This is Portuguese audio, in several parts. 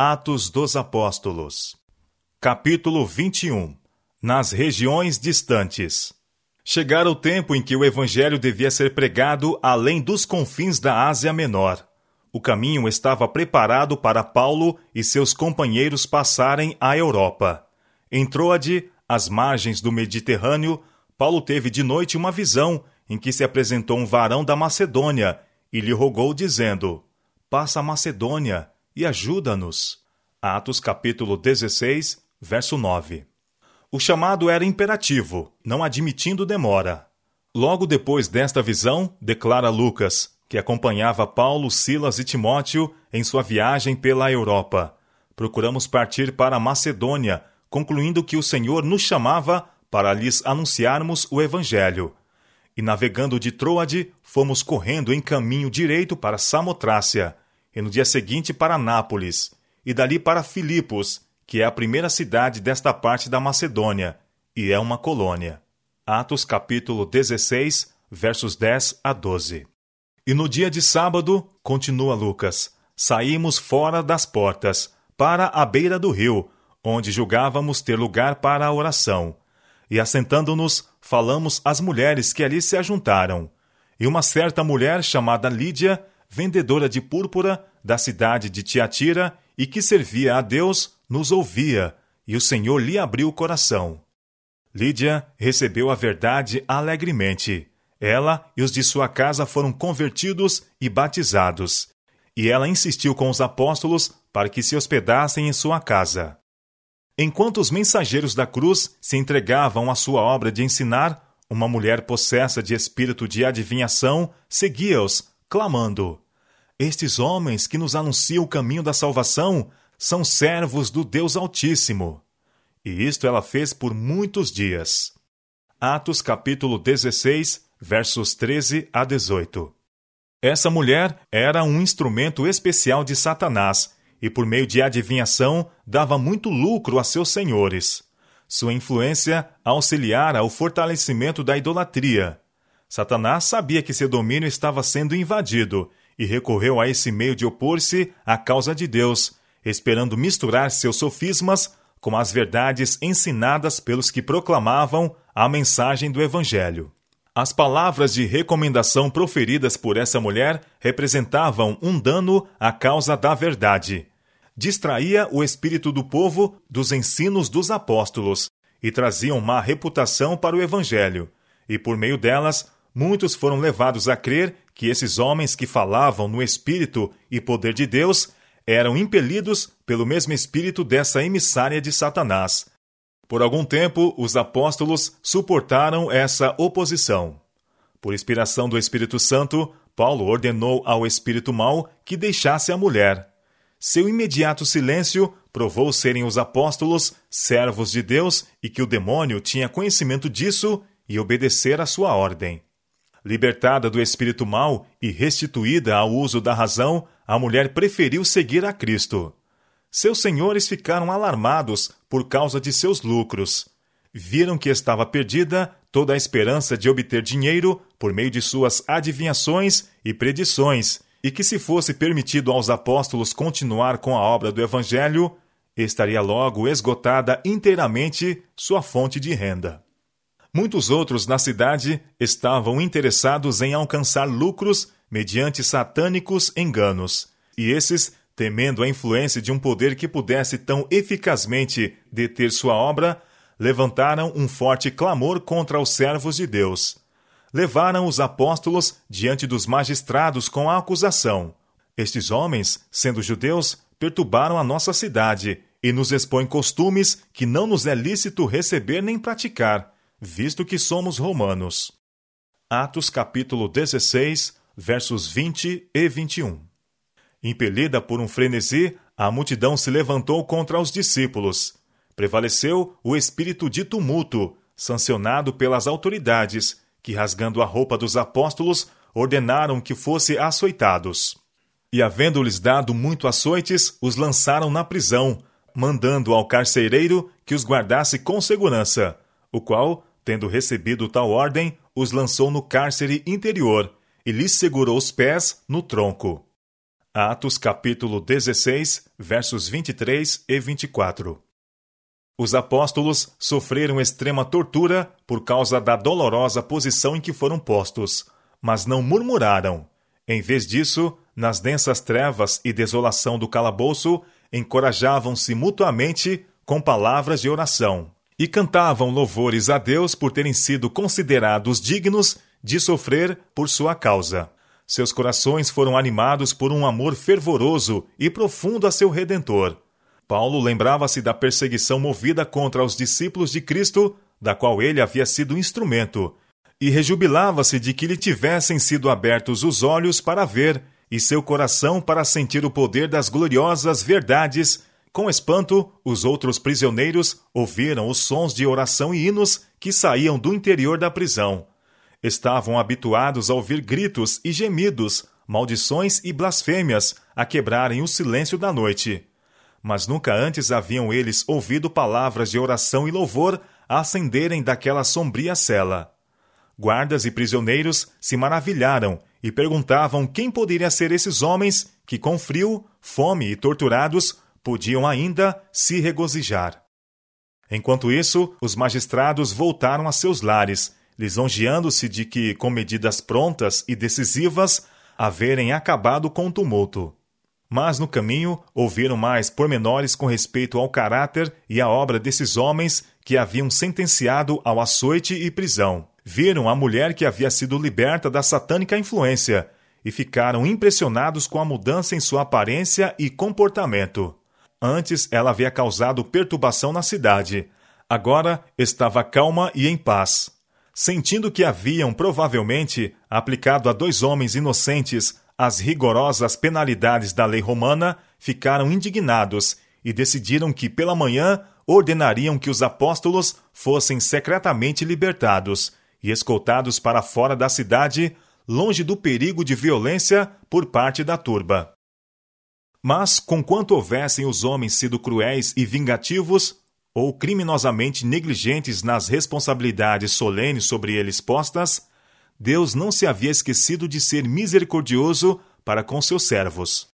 Atos dos Apóstolos. Capítulo 21 Nas regiões distantes. Chegara o tempo em que o evangelho devia ser pregado além dos confins da Ásia Menor. O caminho estava preparado para Paulo e seus companheiros passarem à Europa. Em Troade, às margens do Mediterrâneo, Paulo teve de noite uma visão em que se apresentou um varão da Macedônia e lhe rogou, dizendo: Passa a Macedônia e ajuda-nos. Atos capítulo 16, verso 9. O chamado era imperativo, não admitindo demora. Logo depois desta visão, declara Lucas, que acompanhava Paulo, Silas e Timóteo em sua viagem pela Europa. Procuramos partir para Macedônia, concluindo que o Senhor nos chamava para lhes anunciarmos o Evangelho. E navegando de Troade, fomos correndo em caminho direito para Samotrácia e no dia seguinte para Nápoles, e dali para Filipos, que é a primeira cidade desta parte da Macedônia, e é uma colônia. Atos capítulo 16, versos 10 a 12. E no dia de sábado, continua Lucas, saímos fora das portas, para a beira do rio, onde julgávamos ter lugar para a oração. E assentando-nos, falamos às mulheres que ali se ajuntaram. E uma certa mulher chamada Lídia, vendedora de púrpura da cidade de Tiatira e que servia a Deus, nos ouvia, e o Senhor lhe abriu o coração. Lídia recebeu a verdade alegremente. Ela e os de sua casa foram convertidos e batizados. E ela insistiu com os apóstolos para que se hospedassem em sua casa. Enquanto os mensageiros da cruz se entregavam à sua obra de ensinar, uma mulher possessa de espírito de adivinhação seguia-os, clamando: Estes homens que nos anunciam o caminho da salvação são servos do Deus Altíssimo. E isto ela fez por muitos dias. Atos capítulo 16, versos 13 a 18. Essa mulher era um instrumento especial de Satanás e, por meio de adivinhação, dava muito lucro a seus senhores. Sua influência auxiliara o fortalecimento da idolatria. Satanás sabia que seu domínio estava sendo invadido e recorreu a esse meio de opor-se à causa de Deus, esperando misturar seus sofismas com as verdades ensinadas pelos que proclamavam a mensagem do Evangelho. As palavras de recomendação proferidas por essa mulher representavam um dano à causa da verdade. Distraía o espírito do povo dos ensinos dos apóstolos e traziam má reputação para o Evangelho, e por meio delas muitos foram levados a crer que esses homens que falavam no Espírito e poder de Deus eram impelidos pelo mesmo espírito dessa emissária de Satanás. Por algum tempo, os apóstolos suportaram essa oposição. Por inspiração do Espírito Santo, Paulo ordenou ao espírito mau que deixasse a mulher. Seu imediato silêncio provou serem os apóstolos servos de Deus e que o demônio tinha conhecimento disso e obedecer à sua ordem. Libertada do espírito mau e restituída ao uso da razão, a mulher preferiu seguir a Cristo. Seus senhores ficaram alarmados por causa de seus lucros. Viram que estava perdida toda a esperança de obter dinheiro por meio de suas adivinhações e predições, e que, se fosse permitido aos apóstolos continuar com a obra do Evangelho, estaria logo esgotada inteiramente sua fonte de renda. Muitos outros na cidade estavam interessados em alcançar lucros mediante satânicos enganos, e esses, temendo a influência de um poder que pudesse tão eficazmente deter sua obra, levantaram um forte clamor contra os servos de Deus. Levaram os apóstolos diante dos magistrados com a acusação: Estes homens, sendo judeus, perturbaram a nossa cidade e nos expõem costumes que não nos é lícito receber nem praticar visto que somos romanos. Atos capítulo 16, versos 20 e 21. Impelida por um frenesi, a multidão se levantou contra os discípulos. Prevaleceu o espírito de tumulto, sancionado pelas autoridades, que, rasgando a roupa dos apóstolos, ordenaram que fossem açoitados. E, havendo-lhes dado muito açoites, os lançaram na prisão, mandando ao carcereiro que os guardasse com segurança, o qual, Tendo recebido tal ordem, os lançou no cárcere interior e lhes segurou os pés no tronco. Atos capítulo 16, versos 23 e 24. Os apóstolos sofreram extrema tortura por causa da dolorosa posição em que foram postos, mas não murmuraram. Em vez disso, nas densas trevas e desolação do calabouço, encorajavam-se mutuamente com palavras de oração e cantavam louvores a Deus por terem sido considerados dignos de sofrer por sua causa. Seus corações foram animados por um amor fervoroso e profundo a seu Redentor. Paulo lembrava-se da perseguição movida contra os discípulos de Cristo, da qual ele havia sido instrumento, e rejubilava-se de que lhe tivessem sido abertos os olhos para ver e seu coração para sentir o poder das gloriosas verdades. Com espanto, os outros prisioneiros ouviram os sons de oração e hinos que saíam do interior da prisão. Estavam habituados a ouvir gritos e gemidos, maldições e blasfêmias a quebrarem o silêncio da noite. Mas nunca antes haviam eles ouvido palavras de oração e louvor ascenderem daquela sombria cela. Guardas e prisioneiros se maravilharam e perguntavam quem poderia ser esses homens que, com frio, fome e torturados, podiam ainda se regozijar. Enquanto isso, os magistrados voltaram a seus lares lisonjeando-se de que, com medidas prontas e decisivas, haverem acabado com o tumulto. Mas no caminho ouviram mais pormenores com respeito ao caráter e à obra desses homens que haviam sentenciado ao açoite e prisão. Viram a mulher que havia sido liberta da satânica influência e ficaram impressionados com a mudança em sua aparência e comportamento. Antes ela havia causado perturbação na cidade. Agora estava calma e em paz sentindo que haviam provavelmente aplicado a dois homens inocentes as rigorosas penalidades da lei romana, ficaram indignados e decidiram que pela manhã ordenariam que os apóstolos fossem secretamente libertados e escoltados para fora da cidade, longe do perigo de violência por parte da turba. Mas, conquanto houvessem os homens sido cruéis e vingativos, ou criminosamente negligentes nas responsabilidades solenes sobre eles postas, Deus não se havia esquecido de ser misericordioso para com seus servos.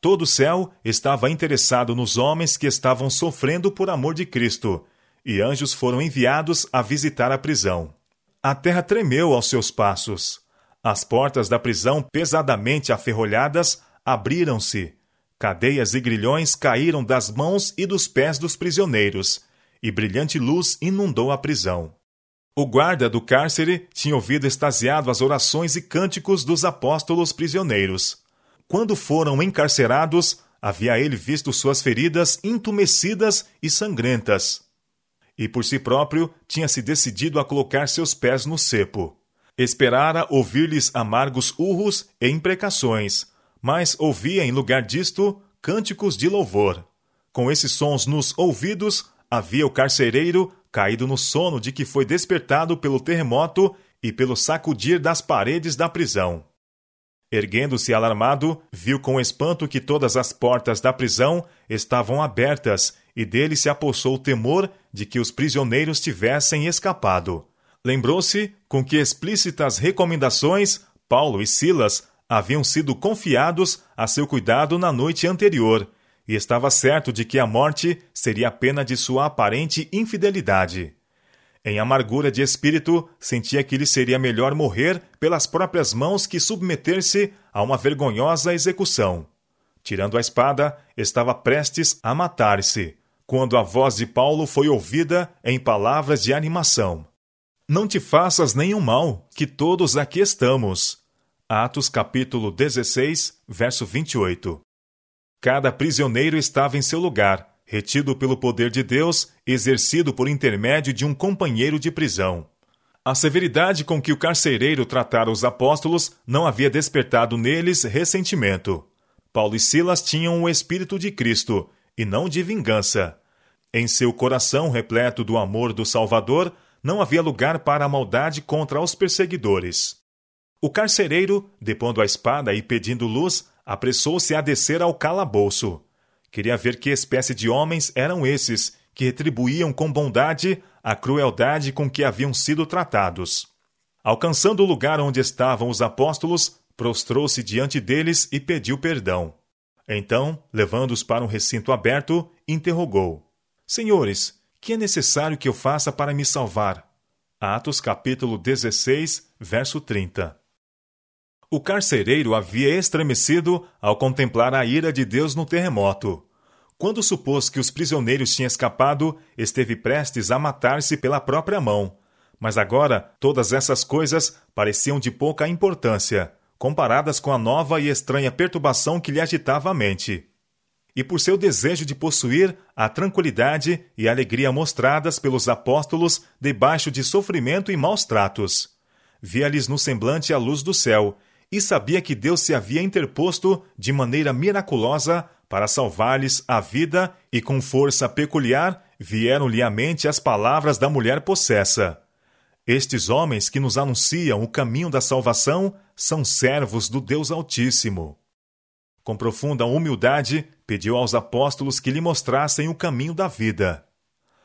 Todo o céu estava interessado nos homens que estavam sofrendo por amor de Cristo, e anjos foram enviados a visitar a prisão. A terra tremeu aos seus passos. As portas da prisão, pesadamente aferrolhadas, abriram-se Cadeias e grilhões caíram das mãos e dos pés dos prisioneiros, e brilhante luz inundou a prisão. O guarda do cárcere tinha ouvido extasiado as orações e cânticos dos apóstolos prisioneiros. Quando foram encarcerados, havia ele visto suas feridas entumecidas e sangrentas. E por si próprio tinha se decidido a colocar seus pés no cepo. Esperara ouvir-lhes amargos urros e imprecações, mas ouvia em lugar disto cânticos de louvor. Com esses sons nos ouvidos, havia o carcereiro caído no sono de que foi despertado pelo terremoto e pelo sacudir das paredes da prisão. Erguendo-se alarmado, viu com espanto que todas as portas da prisão estavam abertas e dele se apossou o temor de que os prisioneiros tivessem escapado. Lembrou-se com que explícitas recomendações Paulo e Silas haviam sido confiados a seu cuidado na noite anterior, e estava certo de que a morte seria a pena de sua aparente infidelidade. Em amargura de espírito, sentia que lhe seria melhor morrer pelas próprias mãos que submeter-se a uma vergonhosa execução. Tirando a espada, estava prestes a matar-se, quando a voz de Paulo foi ouvida em palavras de animação. Não te faças nenhum mal, que todos aqui estamos. Atos capítulo 16, verso 28. Cada prisioneiro estava em seu lugar, retido pelo poder de Deus, exercido por intermédio de um companheiro de prisão. A severidade com que o carcereiro tratara os apóstolos não havia despertado neles ressentimento. Paulo e Silas tinham o espírito de Cristo, e não de vingança. Em seu coração repleto do amor do Salvador, não havia lugar para a maldade contra os perseguidores. O carcereiro, depondo a espada e pedindo luz, apressou-se a descer ao calabouço. Queria ver que espécie de homens eram esses que retribuíam com bondade a crueldade com que haviam sido tratados. Alcançando o lugar onde estavam os apóstolos, prostrou-se diante deles e pediu perdão. Então, levando-os para um recinto aberto, interrogou: Senhores, que é necessário que eu faça para me salvar? Atos capítulo 16, verso 30. O carcereiro havia estremecido ao contemplar a ira de Deus no terremoto. Quando supôs que os prisioneiros tinham escapado, esteve prestes a matar-se pela própria mão. Mas agora todas essas coisas pareciam de pouca importância, comparadas com a nova e estranha perturbação que lhe agitava a mente e por seu desejo de possuir a tranquilidade e alegria mostradas pelos apóstolos debaixo de sofrimento e maus tratos. Via-lhes no semblante a luz do céu e sabia que Deus se havia interposto de maneira miraculosa para salvar-lhes a vida e com força peculiar vieram-lhe à mente as palavras da mulher possessa. Estes homens que nos anunciam o caminho da salvação são servos do Deus Altíssimo. Com profunda humildade, pediu aos apóstolos que lhe mostrassem o caminho da vida.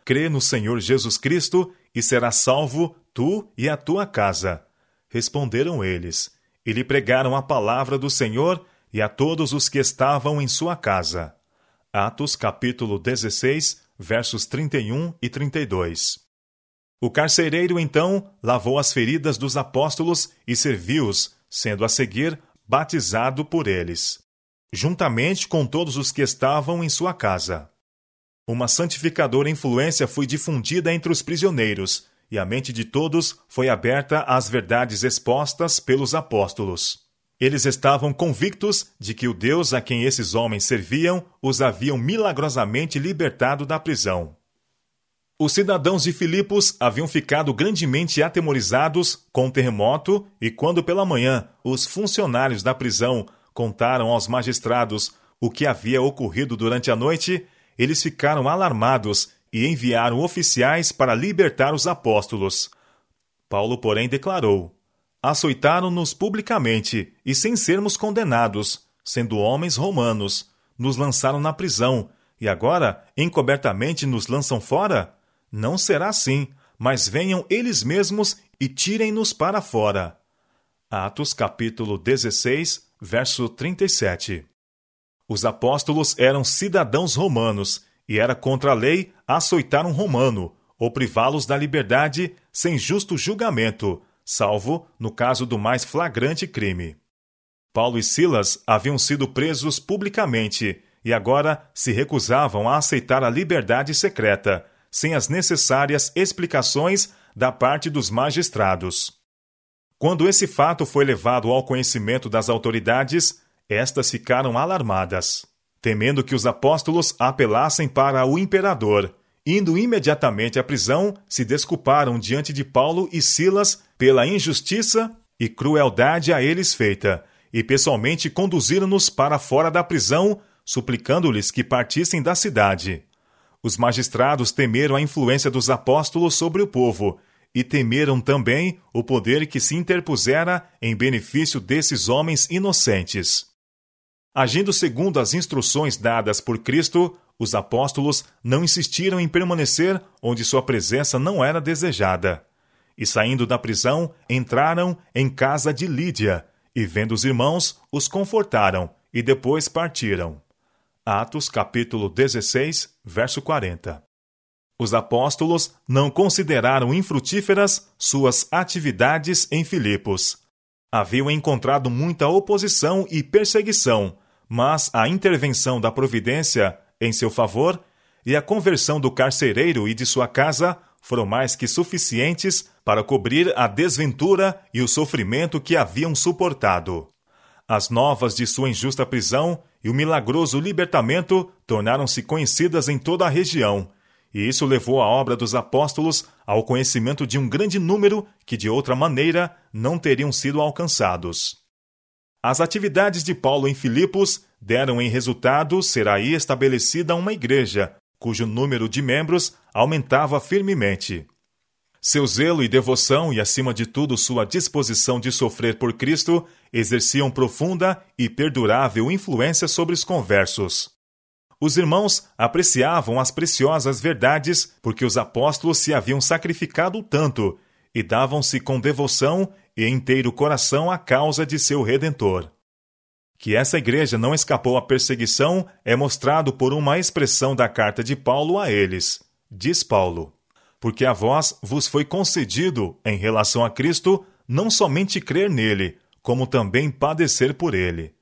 Crê no Senhor Jesus Cristo e serás salvo, tu e a tua casa. Responderam eles, e lhe pregaram a palavra do Senhor e a todos os que estavam em sua casa. Atos capítulo 16, versos 31 e 32. O carcereiro então lavou as feridas dos apóstolos e serviu-os, sendo a seguir batizado por eles juntamente com todos os que estavam em sua casa. Uma santificadora influência foi difundida entre os prisioneiros, e a mente de todos foi aberta às verdades expostas pelos apóstolos. Eles estavam convictos de que o Deus a quem esses homens serviam os haviam milagrosamente libertado da prisão. Os cidadãos de Filipos haviam ficado grandemente atemorizados com o terremoto e quando pela manhã os funcionários da prisão contaram aos magistrados o que havia ocorrido durante a noite, eles ficaram alarmados e enviaram oficiais para libertar os apóstolos. Paulo, porém, declarou: Açoitaram-nos publicamente e sem sermos condenados, sendo homens romanos, nos lançaram na prisão e agora encobertamente nos lançam fora? Não será assim, mas venham eles mesmos e tirem-nos para fora. Atos capítulo 16, verso 37. Os apóstolos eram cidadãos romanos e era contra a lei açoitar um romano ou privá-los da liberdade sem justo julgamento, salvo no caso do mais flagrante crime. Paulo e Silas haviam sido presos publicamente e agora se recusavam a aceitar a liberdade secreta, sem as necessárias explicações da parte dos magistrados. Quando esse fato foi levado ao conhecimento das autoridades, estas ficaram alarmadas, temendo que os apóstolos apelassem para o imperador. Indo imediatamente à prisão, se desculparam diante de Paulo e Silas pela injustiça e crueldade a eles feita, e pessoalmente conduziram-nos para fora da prisão, suplicando-lhes que partissem da cidade. Os magistrados temeram a influência dos apóstolos sobre o povo e temeram também o poder que se interpusera em benefício desses homens inocentes. Agindo segundo as instruções dadas por Cristo, os apóstolos não insistiram em permanecer onde sua presença não era desejada. E saindo da prisão, entraram em casa de Lídia, e vendo os irmãos, os confortaram, e depois partiram. Atos capítulo 16, verso 40. Os apóstolos não consideraram infrutíferas suas atividades em Filipos. Haviam encontrado muita oposição e perseguição, mas a intervenção da providência em seu favor e a conversão do carcereiro e de sua casa foram mais que suficientes para cobrir a desventura e o sofrimento que haviam suportado. As novas de sua injusta prisão e o milagroso libertamento tornaram-se conhecidas em toda a região e isso levou a obra dos apóstolos ao conhecimento de um grande número que de outra maneira não teriam sido alcançados. As atividades de Paulo em Filipos deram em resultado ser aí estabelecida uma igreja, cujo número de membros aumentava firmemente. Seu zelo e devoção e, acima de tudo, sua disposição de sofrer por Cristo exerciam profunda e perdurável influência sobre os conversos. Os irmãos apreciavam as preciosas verdades porque os apóstolos se haviam sacrificado tanto e davam-se com devoção e inteiro coração à causa de seu Redentor. Que essa igreja não escapou à perseguição é mostrado por uma expressão da carta de Paulo a eles. Diz Paulo: Porque a vós vos foi concedido, em relação a Cristo, não somente crer nele, como também padecer por ele.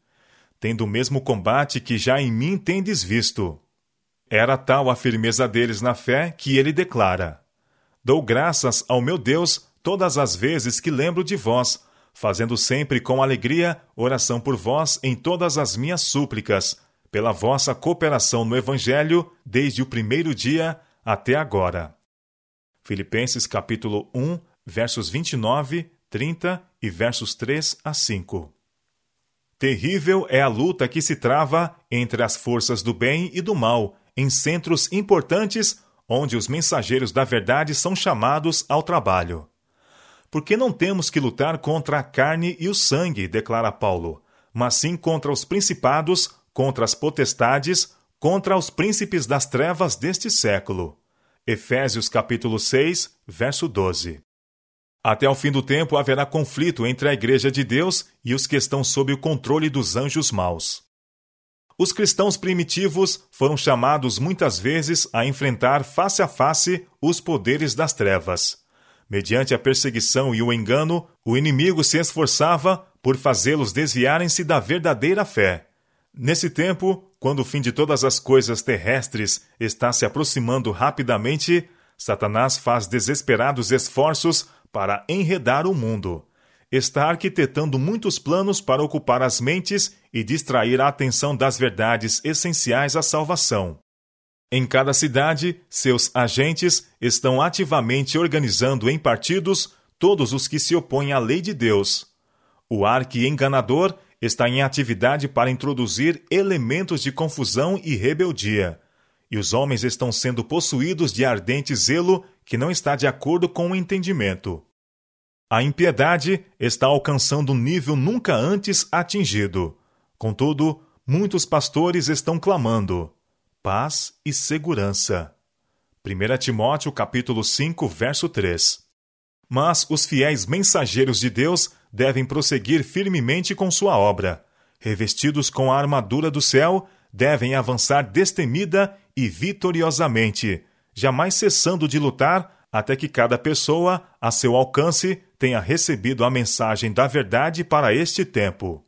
Tendo o mesmo combate que já em mim tendes visto. Era tal a firmeza deles na fé que ele declara: Dou graças ao meu Deus todas as vezes que lembro de vós, fazendo sempre com alegria oração por vós em todas as minhas súplicas, pela vossa cooperação no Evangelho desde o primeiro dia até agora. Filipenses capítulo 1, versos 29, 30 e versos 3 a 5. Terrível é a luta que se trava entre as forças do bem e do mal em centros importantes onde os mensageiros da verdade são chamados ao trabalho. Porque não temos que lutar contra a carne e o sangue, declara Paulo, mas sim contra os principados, contra as potestades, contra os príncipes das trevas deste século. Efésios capítulo 6, verso 12. Até o fim do tempo haverá conflito entre a Igreja de Deus e os que estão sob o controle dos anjos maus. Os cristãos primitivos foram chamados muitas vezes a enfrentar face a face os poderes das trevas. Mediante a perseguição e o engano, o inimigo se esforçava por fazê-los desviarem-se da verdadeira fé. Nesse tempo, quando o fim de todas as coisas terrestres está se aproximando rapidamente, Satanás faz desesperados esforços para enredar o mundo está arquitetando muitos planos para ocupar as mentes e distrair a atenção das verdades essenciais à salvação. Em cada cidade, seus agentes estão ativamente organizando em partidos todos os que se opõem à lei de Deus. O arque-enganador está em atividade para introduzir elementos de confusão e rebeldia, e os homens estão sendo possuídos de ardente zelo que não está de acordo com o entendimento. A impiedade está alcançando um nível nunca antes atingido. Contudo, muitos pastores estão clamando paz e segurança. 1 Timóteo capítulo 5, verso 3. Mas os fiéis mensageiros de Deus devem prosseguir firmemente com sua obra. Revestidos com a armadura do céu, devem avançar destemida e vitoriosamente, jamais cessando de lutar até que cada pessoa, a seu alcance, tenha recebido a mensagem da verdade para este tempo.